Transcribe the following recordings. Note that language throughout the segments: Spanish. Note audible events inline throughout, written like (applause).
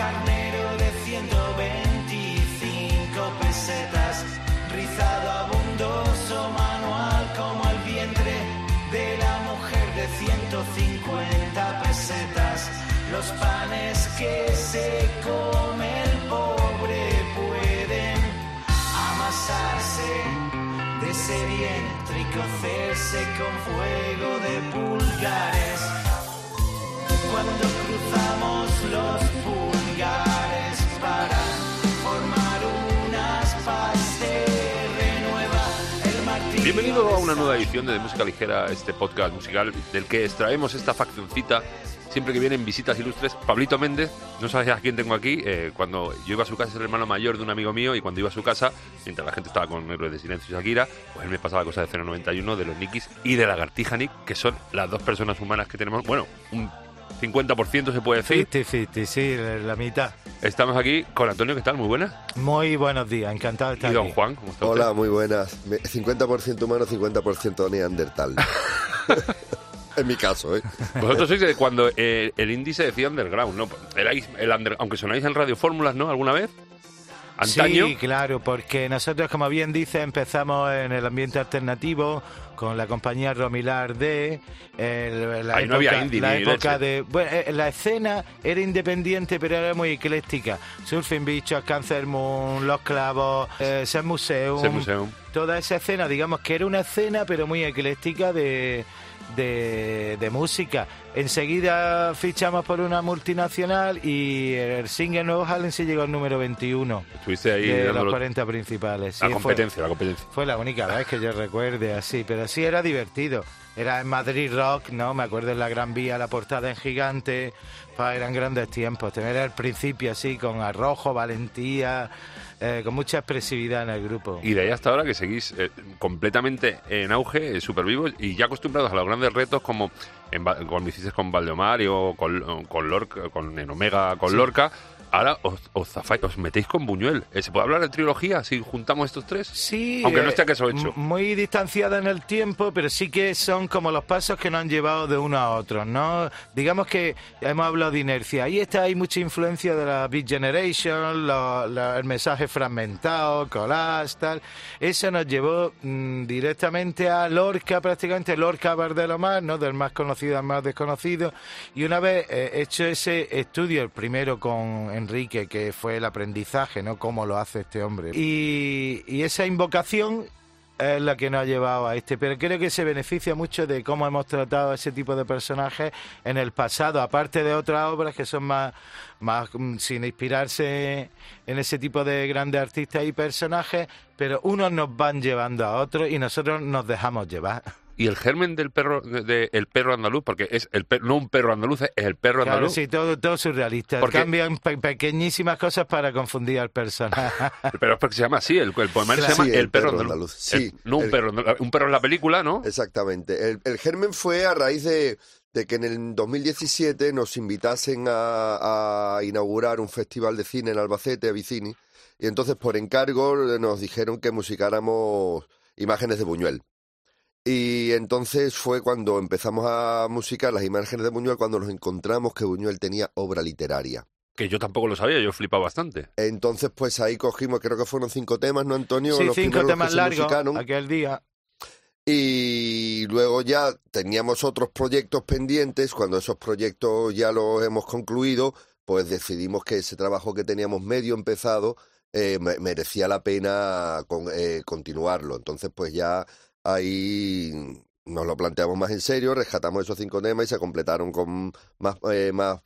carnero de 125 pesetas, rizado abundoso manual como el vientre de la mujer de 150 pesetas. Los panes que se come el pobre pueden amasarse de ese vientre y cocerse con fuego de pulgares. Cuando cruzamos los Bienvenido a una nueva edición de Música Ligera, este podcast musical del que extraemos esta faccioncita siempre que vienen visitas ilustres. Pablito Méndez, no sabes a quién tengo aquí. eh, cuando yo iba a su casa, es el hermano mayor de un amigo mío, y cuando iba a su casa, mientras la gente estaba con Héroes de Silencio y Shakira, pues él me pasaba cosas de 091, de los Nikis y de la Lagartija Nick, que son las dos personas humanas que tenemos. Bueno, un 50% se puede decir. 50-50, sí, la mitad. Estamos aquí con Antonio, ¿qué tal? Muy buenas. Muy buenos días, encantado de estar Y don aquí. Juan, ¿cómo está usted? Hola, muy buenas. Me- 50% humano, 50% neandertal. (laughs) en mi caso, ¿eh? Vosotros sois de cuando eh, el índice decía underground, ¿no? Erais el under- aunque sonáis en Radio Fórmulas, ¿no? ¿Alguna vez? Antaño. Sí, claro, porque nosotros, como bien dice, empezamos en el ambiente alternativo con la compañía Romilar D. el- la Ahí no había época- indie la época de bueno, eh, la escena era independiente, pero era muy ecléctica. Surfing Bichos, Cancer Moon, Los Clavos, eh, Museum. Museo. toda esa escena, digamos que era una escena, pero muy ecléctica de, de, de música. Enseguida fichamos por una multinacional y el single Nuevo Harlem se llegó al número 21 Estuviste ahí de los dándolo- 40 principales. la Sí, fue- competencia, la competencia. fue la única vez que yo recuerde así, pero sí era divertido. Era en Madrid Rock, ¿no? Me acuerdo en la Gran Vía, la portada en gigante. Pa, eran grandes tiempos. Tener el principio así, con arrojo, valentía, eh, con mucha expresividad en el grupo. Y de ahí hasta ahora que seguís eh, completamente en auge, eh, súper vivos y ya acostumbrados a los grandes retos como en, Va- cuando hiciste con Valdemar o con, con Lorca, con en Omega, con Lorca. Ahora os, os, zafáis- os metéis con Buñuel. Eh, ¿Se puede hablar de trilogía si juntamos estos tres? Sí, Aunque no eh, esté que eso hecho. Muy distanciada en el tiempo, pero sí que son como los pasos que nos han llevado de uno a otro, ¿no? Digamos que hemos hablado de inercia. Ahí está, hay mucha influencia de la Big Generation, lo- lo- el mensaje fragmentado, collage, tal. Eso nos llevó mm, directamente a Lorca, prácticamente Lorca Bardelomar, ¿no? Del más conocido al más desconocido. Y una vez eh, hecho ese estudio, el primero con Enrique, que fue el aprendizaje, ¿no? Cómo lo hace este hombre. Y, y esa invocación es la que nos ha llevado a este, pero creo que se beneficia mucho de cómo hemos tratado a ese tipo de personajes en el pasado, aparte de otras obras que son más, más mm, sin inspirarse en ese tipo de grandes artistas y personajes, pero unos nos van llevando a otros y nosotros nos dejamos llevar. Y el germen del perro, de, de- el perro andaluz, porque es el per- no un perro andaluz, es el perro Claro, andaluz. sí, todo, todo surrealista. Porque- Cambian pe- pequeñísimas cosas para confundir al personaje. (laughs) Pero es porque se llama así, el, el poemario Claro. se llama Sí, El, el perro, perro andaluz. andaluz. Sí, El- no un el- perro andaluz, un perro en la película, ¿no? Exactamente. El, el germen fue a raíz de, de que en el 2017 nos invitasen a, a inaugurar un festival de cine en Albacete, a Vicini, y entonces por encargo nos dijeron que musicáramos imágenes de Buñuel. Y entonces fue cuando empezamos a musicar las imágenes de Buñuel, cuando nos encontramos que Buñuel tenía obra literaria. Que yo tampoco lo sabía, yo flipaba bastante. Entonces, pues ahí cogimos, creo que fueron cinco temas, ¿no, Antonio? sí, Los cinco temas largos aquel día. Y luego ya teníamos otros proyectos pendientes. Cuando esos proyectos ya los hemos concluido, pues decidimos que ese trabajo que teníamos medio empezado eh, me- merecía la pena con- eh, continuarlo. Entonces, pues ya ahí nos lo planteamos más en serio, rescatamos esos cinco temas y se completaron con más, eh, más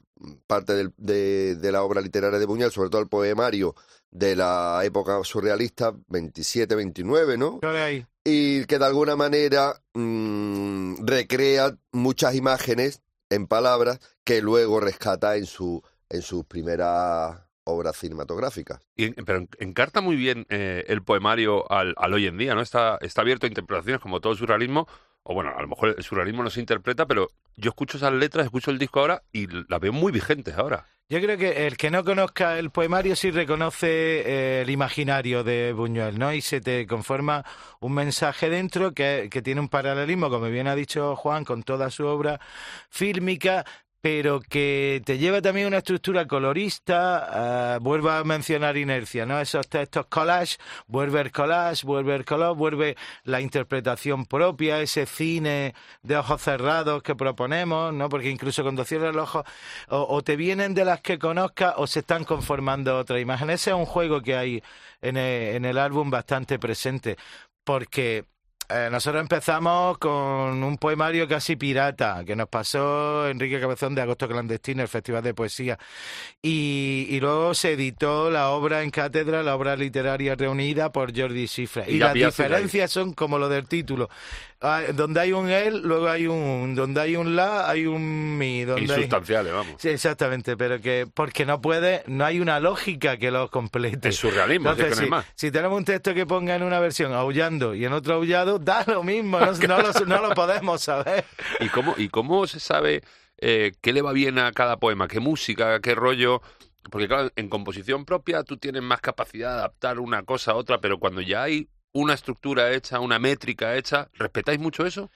parte del- de, de la obra literaria de Buñuel, sobre todo el poemario de la época surrealista 27-29, ¿no? Ahí. y que de alguna manera mm, recrea muchas imágenes en palabras que luego rescata en su en sus primeras obras cinematográficas. Y, pero en- encarta muy bien eh, el poemario al, al hoy en día, ¿no? Está, está abierto a interpretaciones como todo surrealismo, o bueno, a lo mejor el surrealismo no se interpreta, pero yo escucho esas letras, escucho el disco ahora y las veo muy vigentes ahora. Yo creo que el que no conozca el poemario sí reconoce eh, el imaginario de Buñuel, ¿no? Y se te conforma un mensaje dentro que, que tiene un paralelismo, como bien ha dicho Juan, con toda su obra fílmica, pero que te lleva también una estructura colorista, eh, vuelvo a mencionar inercia, ¿no? Esos textos collage, vuelve el collage, vuelve el color, vuelve la interpretación propia, ese cine de ojos cerrados que proponemos, ¿no? Porque incluso cuando cierras los ojos, o, o te vienen de las que conozcas o se están conformando otra imagen. Ese es un juego que hay en el, en el álbum bastante presente, porque eh, nosotros empezamos con un poemario casi pirata que nos pasó Enrique Cabezón de Agosto Clandestino, el Festival de Poesía. Y, y luego se editó la obra en cátedra, la obra literaria reunida por Jordi Cifra. Y Y, las diferencias son como lo del título. Ah, donde hay un él, luego hay un. Donde hay un la, hay un mi. Donde hay- Insustanciales, vamos. Sí, exactamente, pero que porque no puede, no hay una lógica que lo complete. Es surrealismo, es que no hay si, más. si tenemos un texto que ponga en una versión aullando y en otra aullado, da lo mismo, no, no lo, no lo podemos saber. (laughs) ¿Y cómo, y cómo se sabe eh, qué le va bien a cada poema? ¿Qué música? ¿Qué rollo? Porque claro, en composición propia tú tienes más capacidad de adaptar una cosa a otra, pero cuando ya hay una estructura hecha, una métrica hecha, ¿respetáis mucho eso?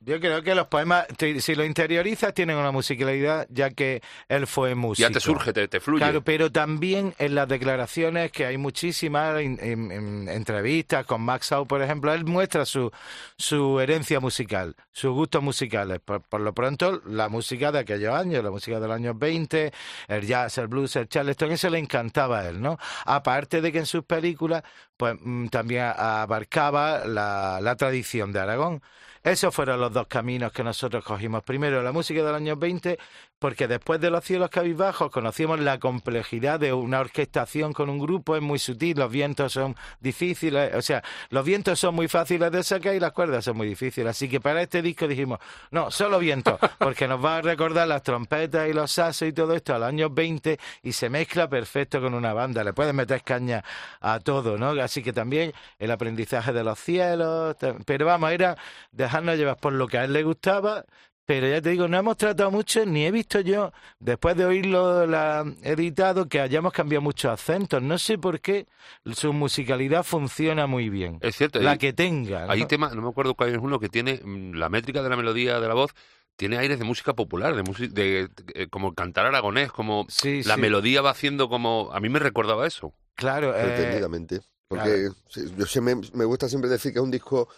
Yo creo que los poemas, si lo interiorizas, tienen una musicalidad, ya que él fue músico. Ya te surge, te, te fluye. Claro, pero también en las declaraciones, que hay muchísimas en, en- en entrevistas con Max Sau, por ejemplo, él muestra su, su herencia musical, sus gustos musicales. Por, por lo pronto, la música de aquellos años, la música de los años 20, el jazz, el blues, el charleston, eso le encantaba a él, ¿no? Aparte de que en sus películas, pues mm, también abarcaba la, la tradición de Aragón. Esos fueron los dos caminos que nosotros cogimos. Primero, la música de los años 20, porque después de los cielos cabizbajos conocimos la complejidad de una orquestación con un grupo, es muy sutil, los vientos son difíciles, o sea, los vientos son muy fáciles de sacar y las cuerdas son muy difíciles. Así que para este disco dijimos, no, solo vientos, (laughs) porque nos va a recordar las trompetas y los sasos y todo esto a los años 20 y se mezcla perfecto con una banda, le puedes meter caña a todo, ¿no? Así que también el aprendizaje de los cielos, pero vamos, era dejarnos llevar por lo que a él le gustaba, pero ya te digo, no hemos tratado mucho, ni he visto yo, después de oírlo la, editado, que hayamos cambiado muchos acentos. No sé por qué su musicalidad funciona muy bien. Es cierto. La hay- que tenga. ¿no? Hay temas, no me acuerdo cuál es uno, que tiene mm, la métrica de la melodía de la voz, tiene aires de música popular, de música, de, de- como cantar aragonés, como Sí, la sí. melodía va haciendo como... A mí me recordaba eso. Claro, eh, pretendidamente. Porque sí, yo siempre, me gusta siempre decir que es un disco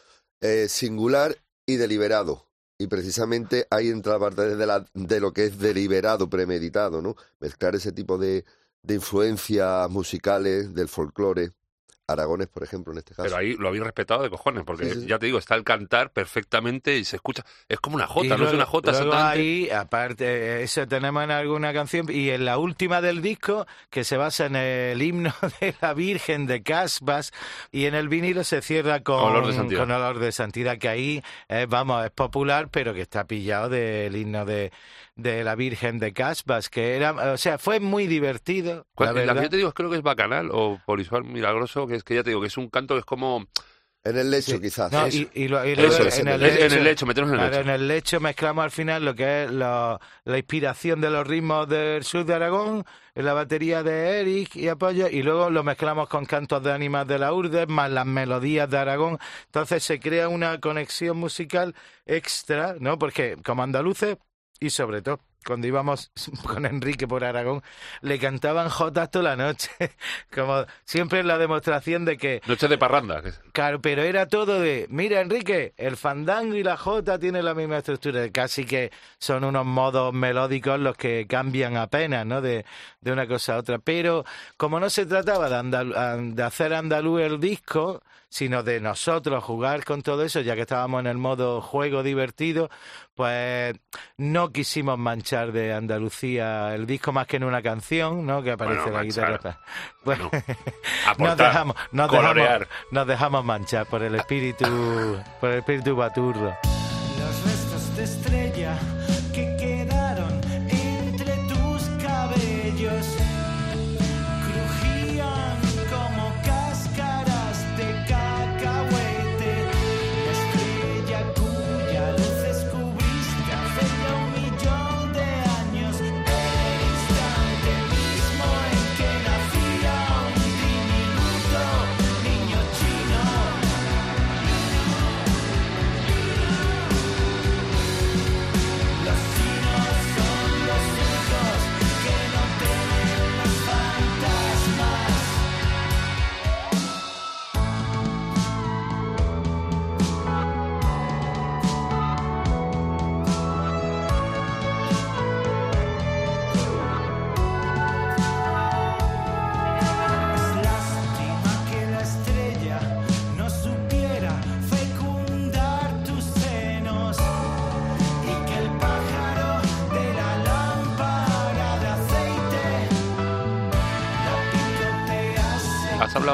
eh, singular y deliberado. Y precisamente ahí entra parte de, la, de lo que es deliberado, premeditado, ¿no? Mezclar ese tipo de, de influencias musicales del folclore, Aragones, por ejemplo, en este caso. Pero ahí lo habéis respetado de cojones, porque Sí, sí, sí. ya te digo, está el cantar perfectamente y se escucha. Es como una Y jota, no es una jota luego ahí, aparte, eso tenemos en alguna canción, y en la última del disco, que se basa en el himno (laughs) de la Virgen de Casbas, y en el vinilo se cierra con, Olor de santidad. con olor de santidad, que ahí, eh, vamos, es popular, pero que está pillado del himno de, de la Virgen de Casbas, que era, o sea, fue muy divertido. La ¿Cuál- La, verdad. que yo te digo creo que es bacanal o polisual milagroso, que es que ya te digo que es un canto que es como... En el lecho, Sí. quizás. No, y, y lo- y Eso luego es, en el en el lecho, meternos en el Claro, lecho. en el lecho mezclamos al final lo que es lo- la inspiración de los ritmos del sur de Aragón, en la batería de Eric y apoyo, y luego lo mezclamos con cantos de ánimas de la Urdes, más las melodías de Aragón. Entonces se crea una conexión musical extra, ¿no? Porque como andaluces, y sobre todo cuando íbamos (laughs) con Enrique por Aragón, le cantaban jotas toda la noche, (laughs) como siempre la demostración de que Noche de parranda. Claro, pero era todo de, mira Enrique, el fandango y la jota tienen la misma estructura, casi que son unos modos melódicos los que cambian apenas, ¿no? De, de una cosa a otra. Pero como no se trataba de, andal- de hacer andaluz el disco, sino de nosotros jugar con todo eso, ya que estábamos en el modo juego divertido, pues no quisimos manchar de Andalucía el disco más que en una canción, ¿no? Que aparece Bueno, la manchar. guitarra. Pues, No. (laughs) nos Aportar, dejamos, nos dejamos, nos dejamos manchar por el espíritu, por el espíritu baturro. Los restos de estrella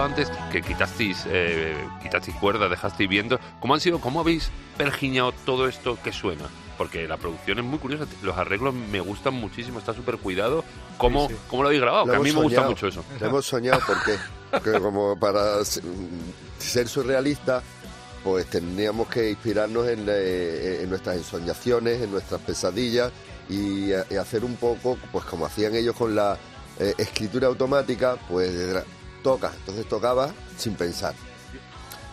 antes que quitasteis, eh, quitasteis cuerdas, dejasteis viendo. ¿Cómo han sido, cómo habéis pergiñado todo esto que suena? Porque la producción es muy curiosa, los arreglos me gustan muchísimo, está súper cuidado. ¿Cómo, Sí, sí. ¿Cómo lo habéis grabado? Lo Que a mí me gusta mucho eso. Lo hemos soñado porque, porque como para se- ser surrealista, pues teníamos que inspirarnos en, eh, en nuestras ensoñaciones, en nuestras pesadillas y, a- y hacer un poco, pues como hacían ellos con la eh, escritura automática, pues toca, entonces tocaba sin pensar.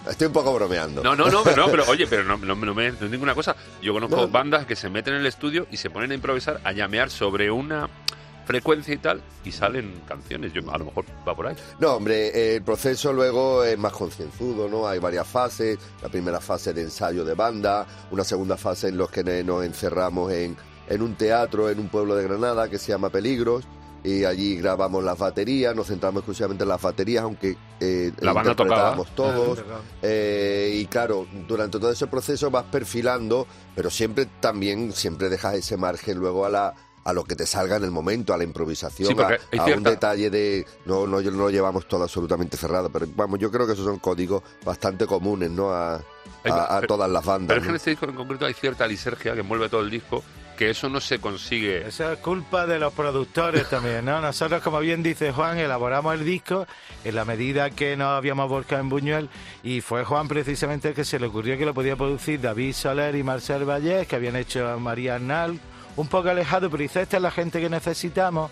Estoy un poco bromeando. No, no, no, pero, no, pero (laughs) oye, pero no, no, no me no ninguna cosa. Yo conozco No. bandas que se meten en el estudio y se ponen a improvisar, a llamear sobre una frecuencia y tal, y salen canciones. Yo, a lo mejor va por ahí. No, hombre, eh, el proceso luego es más concienzudo, ¿no? Hay varias fases. La primera fase de ensayo de banda, una segunda fase en los que nos encerramos en, en un teatro en un pueblo de Granada que se llama Peligros. Y allí grabamos las baterías, nos centramos exclusivamente en las baterías, aunque eh, La banda tocaba. interpretábamos todos. Eh, y claro, durante todo ese proceso vas perfilando, pero siempre también siempre dejas ese margen luego a la a lo que te salga en el momento, a la improvisación, Sí, a, un detalle de no no no lo llevamos todo absolutamente cerrado, pero vamos, yo creo que esos son códigos bastante comunes, ¿no? A, a- todas las bandas. Pero es que en ¿no? este disco en concreto hay cierta lisergia que envuelve todo el disco, que eso no se consigue. Eso es culpa de los productores (laughs) también, ¿no? Nosotros, como bien dice Juan, elaboramos el disco en la medida que nos habíamos volcado en Buñuel y fue Juan precisamente el que se le ocurrió que lo podía producir David Soler y Marcel Vallés, que habían hecho a María Arnal, un poco alejado, pero dice, esta es la gente que necesitamos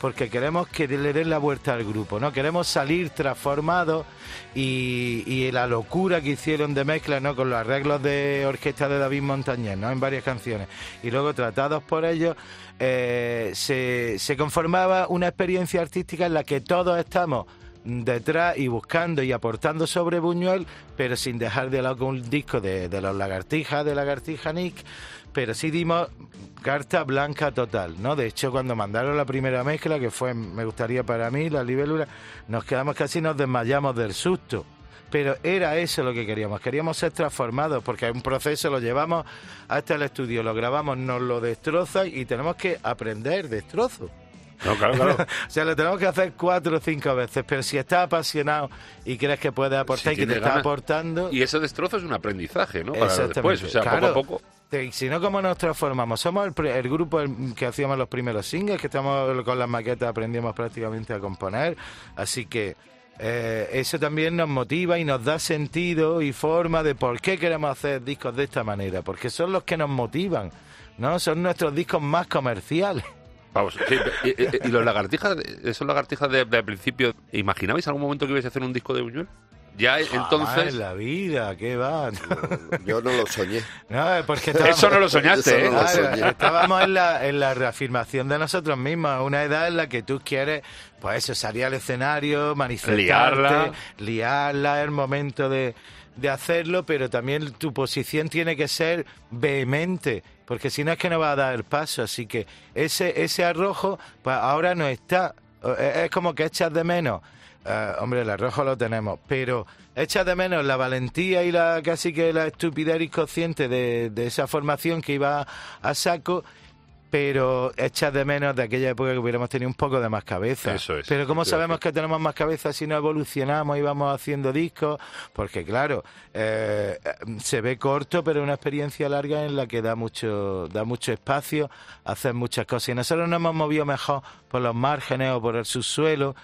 porque queremos que le den la vuelta al grupo, ¿no? Queremos salir transformados y, la locura que hicieron de mezcla, ¿no? Con los arreglos de orquesta de David Montañés, ¿no? En varias canciones. Y luego tratados por ellos, eh, se, se conformaba una experiencia artística en la que todos estamos detrás y buscando y aportando sobre Buñuel, pero sin dejar de lado un disco de, de los lagartijas, de Lagartija Nick, pero sí dimos carta blanca total, ¿no? De hecho, cuando mandaron la primera mezcla, que fue, me gustaría para mí, la libélula, nos quedamos casi nos desmayamos del susto. Pero era eso lo que queríamos, queríamos ser transformados, porque es un proceso, lo llevamos hasta el estudio, lo grabamos, nos lo destroza y tenemos que aprender destrozo. No, claro, claro. (laughs) O sea, lo tenemos que hacer cuatro o cinco veces, pero si estás apasionado y crees que puedes aportar Si y que te tienes está ganas. aportando... Y ese destrozo es un aprendizaje, ¿no? Para Exactamente. después, o sea, Claro. poco a poco. Te- Si no, ¿cómo nos transformamos? Somos el, el grupo que hacíamos los primeros singles, que estamos con las maquetas, aprendimos prácticamente a componer. Así que eh, eso también nos motiva y nos da sentido y forma de por qué queremos hacer discos de esta manera, porque son los que nos motivan, ¿no? Son nuestros discos más comerciales. Vamos, y, y- y los lagartijas, esos lagartijas de, de principio, ¿imaginabais algún momento que ibais a hacer un disco de Buñuel? Ya Jamás entonces... en la vida, ¿qué va? Yo no lo soñé. (laughs) No, es porque estábamos- Eso no lo soñaste, ¿eh? no lo Claro, soñé. estábamos en la, en la reafirmación de nosotros mismos, una edad en la que tú quieres, pues eso, salir al escenario, manifestarte, Liarla. liarla, es el momento de, de hacerlo, pero también tu posición tiene que ser vehemente, porque si no es que no va a dar el paso, así que ese, ese arrojo, pues ahora no está, es es como que echas de menos. Eh, hombre, el arrojo lo tenemos, pero echas de menos la valentía y la casi que la estupidez inconsciente de, de esa formación que iba a saco, pero echas de menos de aquella época que hubiéramos tenido un poco de más cabeza. Eso es, Pero ¿cómo sabemos que tenemos más cabeza si no evolucionamos y vamos haciendo discos? Porque claro, eh, se ve corto, pero es una experiencia larga en la que da mucho, da mucho espacio a hacer muchas cosas. Y nosotros nos hemos movido mejor por los márgenes o por el subsuelo,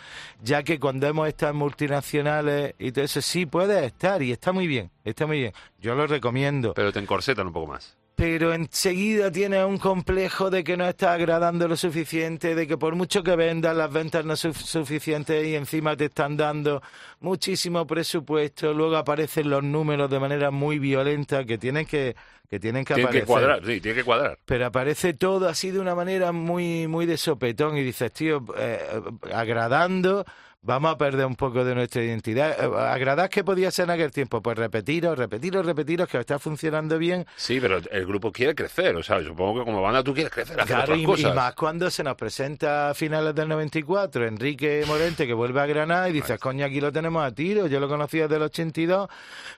ya que cuando hemos estado en multinacionales y todo eso, sí puede estar y está muy bien, está muy bien. Yo lo recomiendo Pero te encorsetan un poco más. Pero enseguida tienes un complejo de que no estás agradando lo suficiente, de que por mucho que vendas, las ventas no son suficientes y encima te están dando muchísimo presupuesto, luego aparecen los números de manera muy violenta que tienen que, que tienen que Tiene que aparecer. cuadrar, sí, tiene que cuadrar. Pero aparece todo así de una manera muy, muy de sopetón y dices, tío, eh, agradando, vamos a perder un poco de nuestra identidad. Eh, ¿Agradar qué podía ser en aquel tiempo? Pues repetiros, repetiros, repetiros, que está funcionando bien. Sí, pero el grupo quiere crecer, o sea, supongo que como banda tú quieres crecer, hacer Claro, otras y, cosas. y más cuando se nos presenta a finales del 94 Enrique Morente que vuelve a Granada y dice, coño, aquí lo tenemos a tiro, yo lo conocía desde el 82,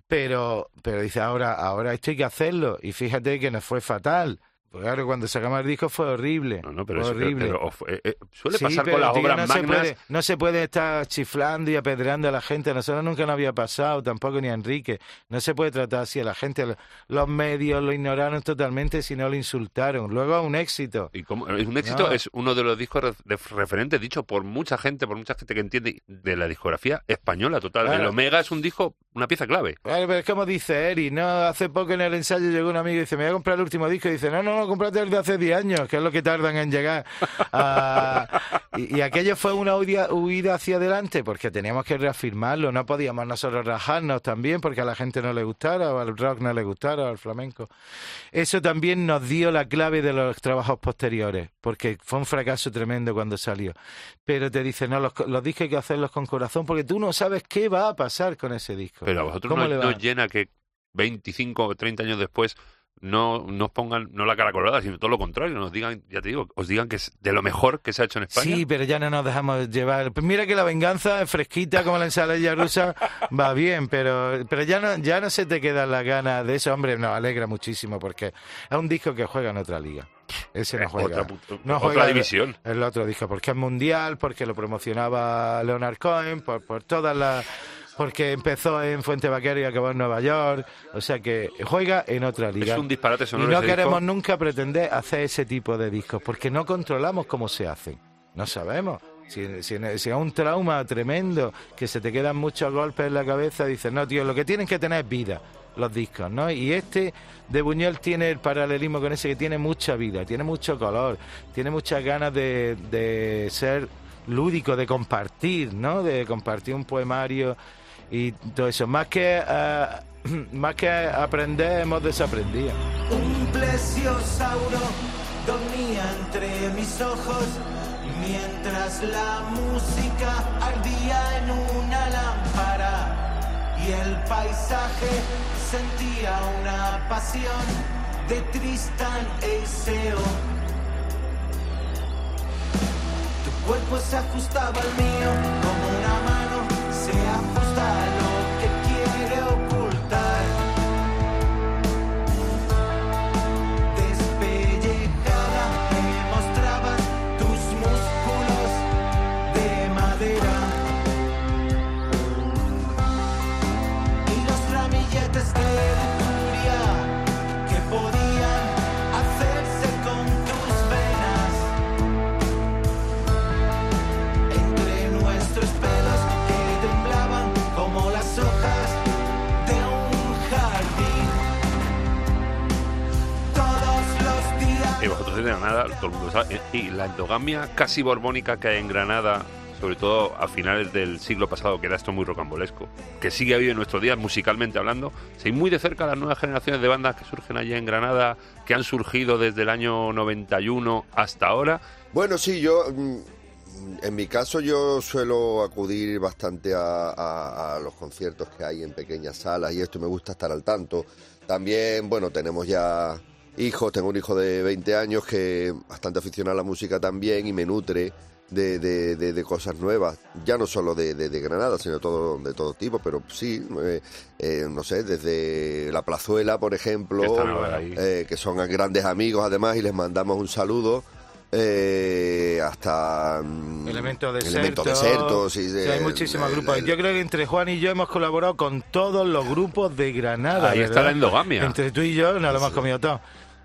pero, pero dice, ahora, ahora esto hay que hacerlo. Y fíjate que nos fue fatal. Claro, cuando sacamos el disco fue horrible. No, no, pero, fue eso- pero- horrible. pero eh, eh, suele Sí, pasar con las tío, obras no se magnas. puede- no se puede estar chiflando y apedreando a la gente. A nosotros nunca nos había pasado, tampoco ni a Enrique. No se puede tratar así a la gente. Lo- Los medios lo ignoraron totalmente, si no lo insultaron. Luego un éxito. Y como, es un éxito, No. es uno de los discos referentes dicho por mucha gente, por mucha gente que entiende de la discografía española total. Claro. El Omega es un disco, una pieza clave. Claro, pero es como dice Eri, ¿no? Hace poco en el ensayo llegó un amigo y dice, me voy a comprar el último disco. Y dice, no, no, no, cómprate el de hace 10 años, que es lo que tardan en llegar. Ah, y, y aquello fue una huida, huida hacia adelante porque teníamos que reafirmarlo. No podíamos nosotros rajarnos también porque a la gente no le gustara, o al rock no le gustara, o al flamenco. Eso también nos dio la clave de los trabajos posteriores, porque fue un fracaso tremendo cuando salió. Pero te dicen, no, los, los discos hay que hacerlos con corazón porque tú no sabes qué va a pasar con ese disco. Pero a vosotros ¿Cómo no, no llena que 25 o 30 años después no nos pongan no la cara colorada, sino todo lo contrario, nos digan, ya te digo, os digan que es de lo mejor que se ha hecho en España. Sí, pero ya no nos dejamos llevar. Pues mira que la venganza es fresquita como la ensalada rusa, (laughs) va bien, pero pero ya no ya no se te quedan las ganas de eso, hombre, nos alegra muchísimo porque es un disco que juega en otra liga. Ese no Es juega. otra división. El otro disco, porque es mundial, porque lo promocionaba Leonard Cohen, por, por todas las porque empezó en Fuente Vaquero y acabó en Nueva York, o sea que juega en otra liga. Es un disparate Y sonoro no ese queremos disco. nunca pretender hacer ese tipo de discos, porque no controlamos cómo se hacen. No sabemos. Si, si, si es un trauma tremendo, que se te quedan muchos golpes en la cabeza, dices, no, tío, lo que tienen que tener es vida, los discos, ¿no? Y este de Buñuel tiene el paralelismo con ese, que tiene mucha vida, tiene mucho color, tiene muchas ganas de, de ser lúdico, de compartir, ¿no? De compartir un poemario y todo eso. Más que, eh, (clears throat) más aprender, hemos desaprendido. Un plesiosauro dormía entre mis ojos mientras la música ardía en una lámpara y el paisaje sentía una pasión de Tristán e Iseo. Tu cuerpo se ajustaba al mío ajusta a Y vosotros en Granada, todo el mundo sabe, y la endogamia casi borbónica que hay en Granada, sobre todo a finales del siglo pasado, que era esto muy rocambolesco, que sigue vivo en nuestros días musicalmente hablando, se muy de cerca las nuevas generaciones de bandas que surgen allí en Granada, que han surgido desde el año 91 hasta ahora. Bueno, sí, yo, mm, en mi caso, yo suelo acudir bastante a, a- a los conciertos que hay en pequeñas salas y esto me gusta estar al tanto. También, bueno, tenemos ya hijos, tengo un hijo de 20 años que bastante aficionado a la música también y me nutre de, de- de- de cosas nuevas, ya no solo de, de- de Granada, sino todo, de todo tipo, pero sí, eh, eh, no sé, desde La Plazuela, por ejemplo, eh, que son grandes amigos además y les mandamos un saludo. eh, hasta mm, Elementos desertos. elementos desertos y Sí, de- hay muchísimos el- grupos. el- Yo creo que entre Juan y yo hemos colaborado con todos los grupos de Granada. Ahí está ¿verdad? la endogamia. Entre tú y yo nos lo hemos comido todo.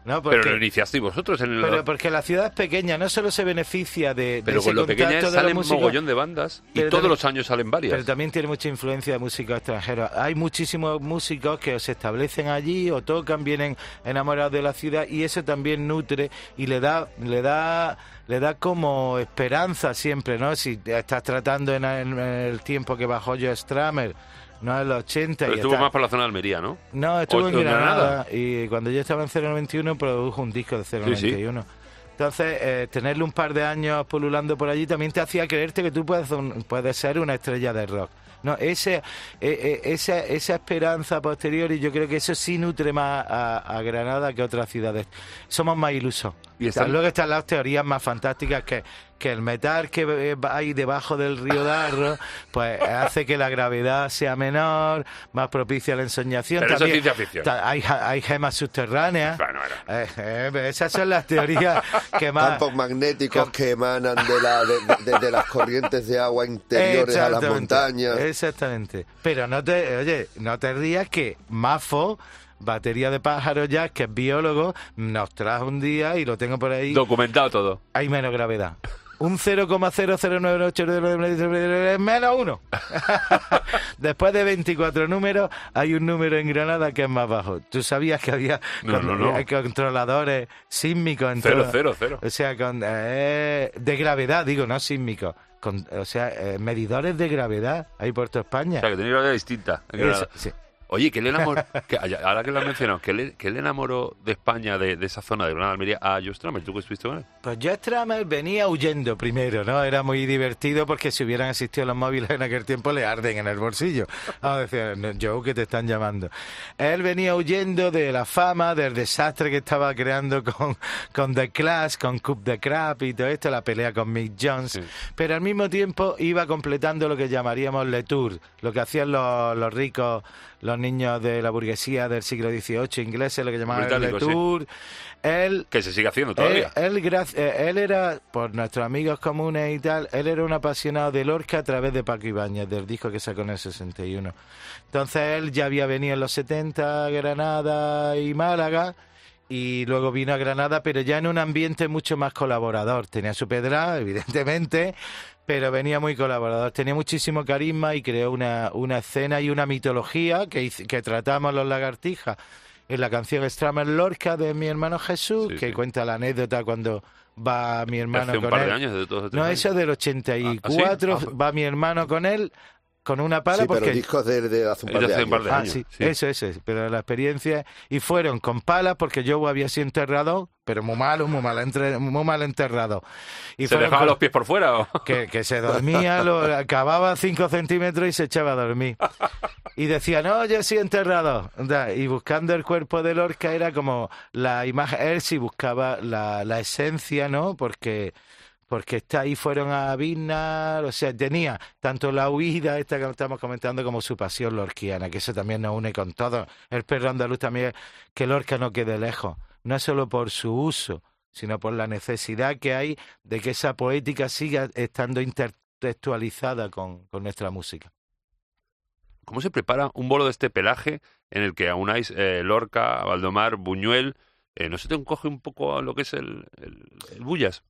¿No? Pero lo iniciasteis vosotros en el... pero porque la ciudad es pequeña, no solo se beneficia de, de pero ese con lo pequeña es, de salen músicos, mogollón de bandas y todos también- los años salen varias. pero también tiene mucha influencia de músicos extranjeros. Hay muchísimos músicos que se establecen allí o tocan, vienen enamorados de la ciudad y eso también nutre y le da, le da, le da como esperanza siempre, ¿no? Si estás tratando en, en el tiempo que bajó Joe Stramer, no en los 80 Pero y estuvo está- más por la zona de Almería, ¿no? no, estuvo ¿O en Granada, Granada? y cuando yo estaba en 091 produjo un disco de 091. Entonces, eh, tenerle un par de años pululando por allí también te hacía creerte que tú puedes, un- puedes ser una estrella de rock. No, ese, eh, eh, esa, esa esperanza posterior y yo creo que eso sí nutre más a, a Granada que otras ciudades. Somos más ilusos. Y están- Luego están las teorías más fantásticas que, que el metal que hay debajo del río Darro pues hace que la gravedad sea menor, más propicia a la ensoñación. Pero eso es También ciencia ficción. ta- hay, hay gemas subterráneas. Bueno, bueno. Eh, eh, esas son las teorías que más... Campos magnéticos que emanan de, la, de, de- de las corrientes de agua interiores a las montañas. Exactamente. Pero no te, oye, no te rías que Mafo, batería de pájaros ya, que es biólogo, nos trajo un día y lo tengo por ahí. Documentado todo. hay menos gravedad. Un 0,00988 menos uno. (laughs) Después de 24 números, hay un número en Granada que es más bajo. ¿Tú sabías que había No, con- no, no. hay controladores sísmicos en Cero, todas- cero, cero. O sea, con, eh, de gravedad, digo, no sísmicos. Con, o sea, eh, medidores de gravedad hay por toda España. O sea, que tenía una distinta. en Eso, Granada. sí. Oye, ¿qué le enamoró? que- ahora que lo has mencionado, ¿qué le, enamoró de España, de, de esa zona de Granada, Almería, a Joe Strummer? ¿Tú que estuviste con él? Pues Joe Strummer venía huyendo primero, ¿no? Era muy divertido porque si hubieran existido los móviles en aquel tiempo le arden en el bolsillo. Vamos a decir, "No, Joe, que te están llamando. Él venía huyendo de la fama, del desastre que estaba creando con, con The Clash, con Cup the Crap y todo esto, la pelea con Mick Jones. Sí. Pero al mismo tiempo iba completando lo que llamaríamos Le Tour, lo que hacían los, los ricos, los niños de la burguesía del siglo XVIII ingleses, lo que llamaban el Le Británicos, sí. Tour. Él Que se sigue haciendo todavía. él, eh, él era, por nuestros amigos comunes y tal, él era un apasionado de Lorca a través de Paco Ibáñez, del disco que sacó en el 61. Entonces él ya había venido en los 70 a Granada y Málaga, y luego vino a Granada, pero ya en un ambiente mucho más colaborador. Tenía su pedra, (laughs) evidentemente, pero venía muy colaborador. Tenía muchísimo carisma y creó una, una escena y una mitología que, que tratamos los lagartijas en la canción Stramer Lorca de mi hermano Jesús, Sí, que sí. cuenta la anécdota cuando va mi hermano Hace un con par él. de años, de todos No, eso es del 84, ¿Ah, sí? Ah, va mi hermano con él con una pala Sí, pero porque discos de, de hace un par de hace un par años. de Ah, años, sí, sí. eso, eso, es. pero la experiencia y fueron con palas porque yo había sido enterrado, pero muy malo, muy mal, entre- muy mal enterrado. Y ¿Se dejaba con- los pies por fuera o...? que, que se dormía, lo (laughs) acababa 5 centímetros y se echaba a dormir. Y decía, no, yo soy enterrado. Y buscando el cuerpo de Lorca era como la imagen, él sí buscaba la, la esencia, ¿no? Porque porque está ahí fueron a Biznar, o sea, tenía tanto la huida esta que estamos comentando como su pasión lorquiana, que eso también nos une con todo. El perro andaluz también, que Lorca no quede lejos, no solo por su uso, sino por la necesidad que hay de que esa poética siga estando intertextualizada con, nuestra música. ¿Cómo se prepara un bolo de este pelaje en el que aunáis eh, Lorca, Valdomar, Buñuel? Eh, ¿No se te encoge un poco a lo que es el, el Bullas?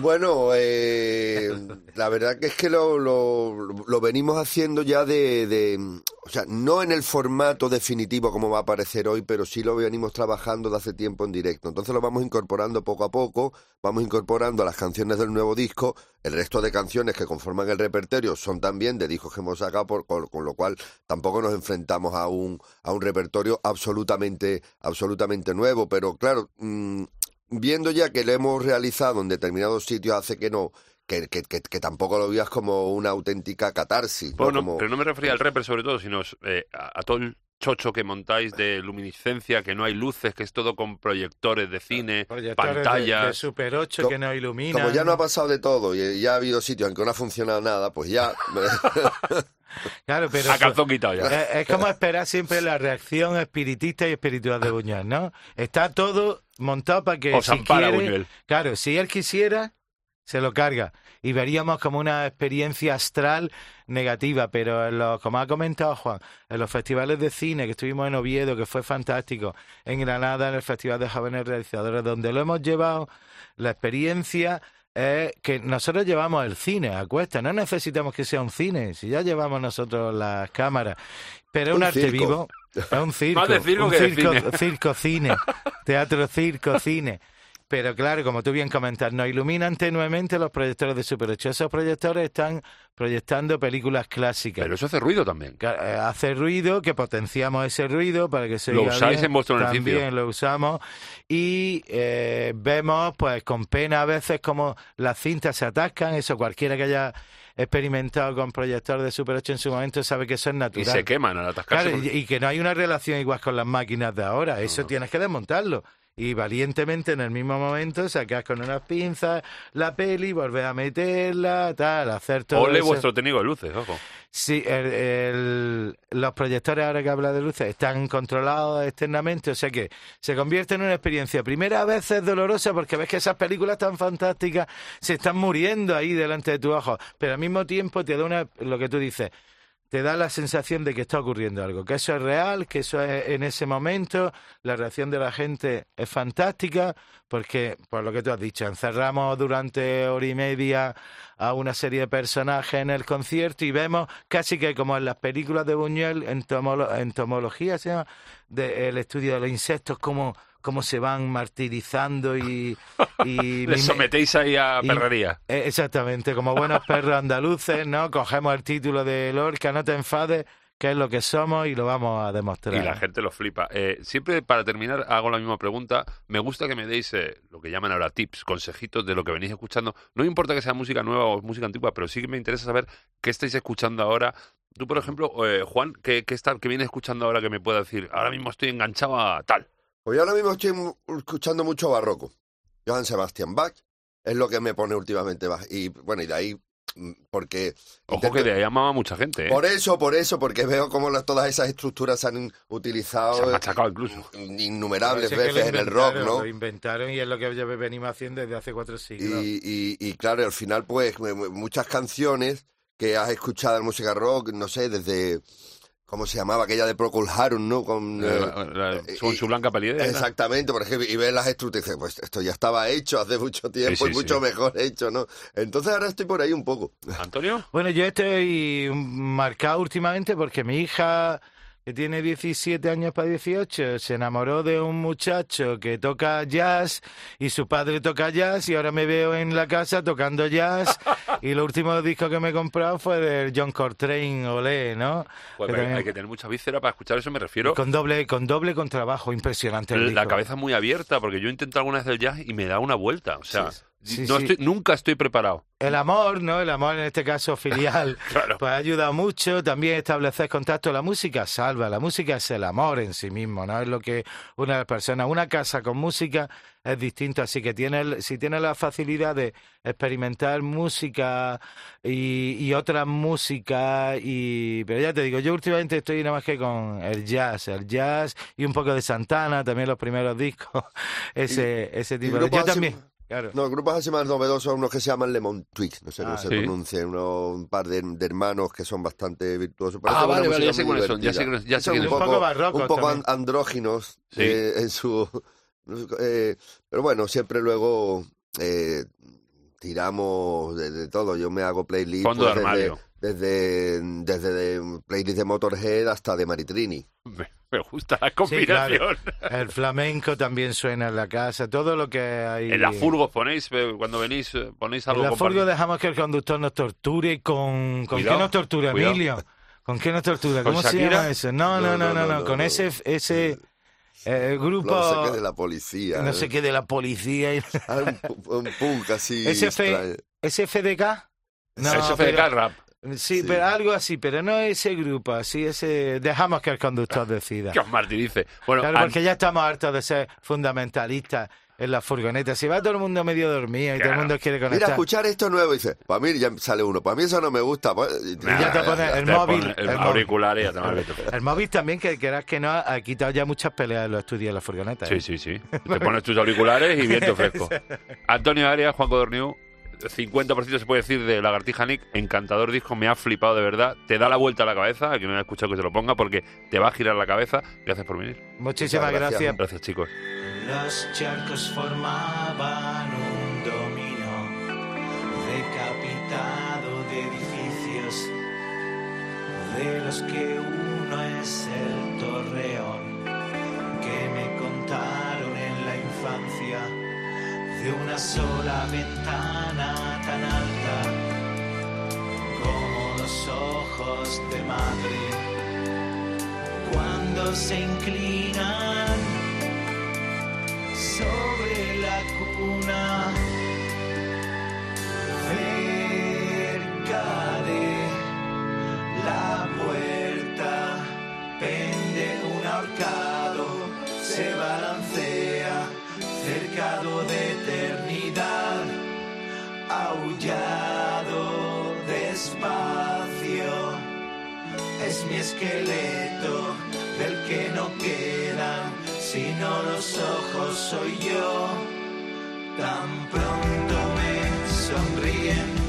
Bueno, eh, la verdad que es que lo, lo, lo venimos haciendo ya de, o sea, no en el formato definitivo como va a aparecer hoy, pero sí lo venimos trabajando de hace tiempo en directo. Entonces lo vamos incorporando poco a poco, vamos incorporando a las canciones del nuevo disco, el resto de canciones que conforman el repertorio son también de discos que hemos sacado, por, con, con lo cual tampoco nos enfrentamos a un, a un repertorio absolutamente, absolutamente nuevo, pero claro, mm, viendo ya que lo hemos realizado en determinados sitios hace que no que, que, que, que tampoco lo veas como una auténtica catarsis. ¿no? Bueno, Como- pero no me refería al rapper sobre todo, sino eh, a, a chocho que montáis de luminiscencia, que no hay luces, que es todo con proyectores de cine, Proyectores de- pantallas... De, Super 8 Co- que nos iluminan. Como ya no ha pasado de todo y ya ha habido sitios en que no ha funcionado nada, pues ya... (laughs) Claro, pero a calzón quitado ya. es, es como esperar siempre la reacción espiritista y espiritual de Buñuel, ¿no? Está todo montado para que Os si ampara quiere- Buñuel. Claro, si él quisiera, se lo carga. Y veríamos como una experiencia astral negativa, pero en los, como ha comentado Juan, en los festivales de cine que estuvimos en Oviedo, que fue fantástico, en Granada, en el Festival de Jóvenes Realizadores, donde lo hemos llevado, la experiencia es que nosotros llevamos el cine a cuesta, no necesitamos que sea un cine, si ya llevamos nosotros las cámaras, pero es un, Un arte circo. vivo, es un circo, (laughs) Más de circo un que de circo, cine. circo cine, teatro circo cine. Pero claro, como tú bien comentas, nos iluminan tenuemente los proyectores de Super 8. Esos proyectores están proyectando películas clásicas. Pero eso hace ruido también. Que, eh, hace ruido, que potenciamos ese ruido para que se Lo oiga usáis bien. en vuestro beneficio. También lo usamos y eh, vemos, pues, con pena a veces como las cintas se atascan. Eso cualquiera que haya experimentado con proyector de Super 8 en su momento sabe que eso es Y natural. se queman al atascarse. Claro, y, y que no hay una relación igual con las máquinas de ahora. Eso tienes que desmontarlo. Y valientemente en el mismo momento sacas con unas pinzas la peli, volver a meterla, tal, hacer todo Ole eso. vuestro técnico de luces, ojo. Sí, el- el- los proyectores, ahora que habla de luces, están controlados externamente, o sea que se convierte en una experiencia. Primera vez es dolorosa porque ves que esas películas tan fantásticas se están muriendo ahí delante de tus ojos, pero al mismo tiempo te da una, lo que tú dices, te da la sensación de que está ocurriendo algo, que eso es real, que eso es en ese momento, la reacción de la gente es fantástica, porque, por lo que tú has dicho, encerramos durante hora y media a una serie de personajes en el concierto y vemos casi que como en las películas de Buñuel, en, tomolo- en tomología, se llama, de- el estudio de los insectos, cómo, cómo se van martirizando y... (laughs) y Les sometéis ahí a perrería. eh, Exactamente, como buenos perros andaluces, ¿no? Cogemos el título de Lorca, no te enfades, que es lo que somos y lo vamos a demostrar. Y la gente lo flipa. Eh, siempre para terminar hago la misma pregunta. Me gusta que me deis eh, lo que llaman ahora tips, consejitos de lo que venís escuchando. No importa que sea música nueva o música antigua, pero sí que me interesa saber qué estáis escuchando ahora. Tú, por ejemplo, eh, Juan, ¿qué, qué, está, qué vienes escuchando ahora que me pueda decir? Ahora mismo estoy enganchado a tal. Pues yo ahora mismo estoy escuchando mucho barroco. Johann Sebastian Bach es lo que me pone últimamente Bach. Y bueno, y de ahí, mm, porque... Ojo intento- que de ahí amaba mucha gente. ¿eh? Por eso, por eso, porque veo cómo las- todas esas estructuras se han utilizado Se han machacado incluso. innumerables veces en el rock, ¿no? Lo inventaron y es lo que ya venimos haciendo desde hace cuatro siglos. Y, y, y claro, al final, pues, mu- mu- muchas canciones que has escuchado en música rock, no sé, desde... ¿Cómo se llamaba? Aquella de Procol Harum, ¿no? Con, Eh, eh, la- eh, con y- su blanca palidez. ¿no? Exactamente, por ejemplo, y ves las estructuras y dices, pues esto ya estaba hecho hace mucho tiempo Sí, sí, y mucho sí. mejor hecho, ¿no? Entonces ahora estoy por ahí un poco. ¿Antonio? Bueno, yo estoy marcado últimamente porque mi hija, que tiene 17 años para 18, se enamoró de un muchacho que toca jazz y su padre toca jazz y ahora me veo en la casa tocando jazz (laughs) y los últimos discos que me he comprado fue de John Coltrane, Olé, ¿no? Pues Que hay, también- hay que tener mucha víscera para escuchar eso, me refiero. con doble con doble contrabajo, impresionante el La disco. cabeza muy abierta, porque yo intento alguna vez el jazz y me da una vuelta. O sea, Sí, no sí. Estoy, nunca estoy preparado. El amor, ¿no? El amor en este caso filial, (laughs) Claro. pues ayuda mucho. También establecer contacto. La música salva, la música es el amor en sí mismo, ¿no? Es lo que una de las personas, una casa con música es distinto. Así que tiene, si tiene la facilidad de experimentar música y, y otras músicas, y, pero ya te digo, yo últimamente estoy nada más que con el jazz, el jazz y un poco de Santana, también los primeros discos, (laughs) ese, ese tipo de... Yo también. Claro. No, grupos así más novedosos, unos que se llaman Lemon Twigs, no sé cómo Ah, se sí. pronuncia, unos, un par de, de hermanos que son bastante virtuosos. Ah, Parece vale, una vale, ya sé cuáles son, ya sé ya sé Son un son. Un poco barrocos un poco andróginos Sí. eh, en su... eh, pero bueno, siempre luego eh, tiramos de, de todo. Yo me hago playlist pues, desde, desde, desde de playlist de Motorhead hasta de Maritrini. Me, gusta la Sí, combinación. claro. El flamenco también suena en la casa, todo lo que hay. En la furgo ponéis, eh, cuando venís, eh, ponéis En algo la con furgo dejamos que el conductor nos torture con... ¿Con Cuidado, qué nos tortura, cuidado. Emilio? ¿Con qué nos tortura? ¿Con ¿Cómo se llama eso? No, no, no, no, no, con no. ese, ese eh, grupo... No sé qué de la policía. no ¿eh? sé qué de la policía. y- Ah, un, un punk así. (laughs) SF. ¿SFDK? No, de pero- rap. Sí, Sí. pero algo así, pero no ese grupo, así ese... Dejamos que el conductor decida. Que os martirice. Bueno, Claro, porque ya estamos hartos de ser fundamentalistas en la furgoneta. Si va todo el mundo medio dormido y todo el Claro. mundo quiere Mira, conectar. escuchar esto nuevo y dice, para mí ya sale uno, para mí eso no me gusta. pues, y- ya te pones el te móvil, pone el, el móvil. auricular y ya te tú. El móvil también, que quieras que no, ha quitado ya muchas peleas en los estudios de la furgoneta. Sí, ¿eh? sí, sí. Te pones tus auriculares y viento (laughs) fresco. Antonio Arias, Juan Codorniu, 50% se puede decir de Lagartija Nick, encantador disco, me ha flipado de verdad. Te da la vuelta a la cabeza, a que no haya escuchado que se lo ponga, porque te va a girar la cabeza. Gracias por venir. Muchísimas gracias. gracias. Gracias, chicos. Los charcos formaban un dominó decapitado de edificios, de los que uno es el torreón de una sola ventana tan alta como los ojos de madre. Cuando se inclinan sobre la cuna cercado de eternidad aullado despacio es mi esqueleto del que no quedan sino los ojos soy yo. Tan pronto me sonríen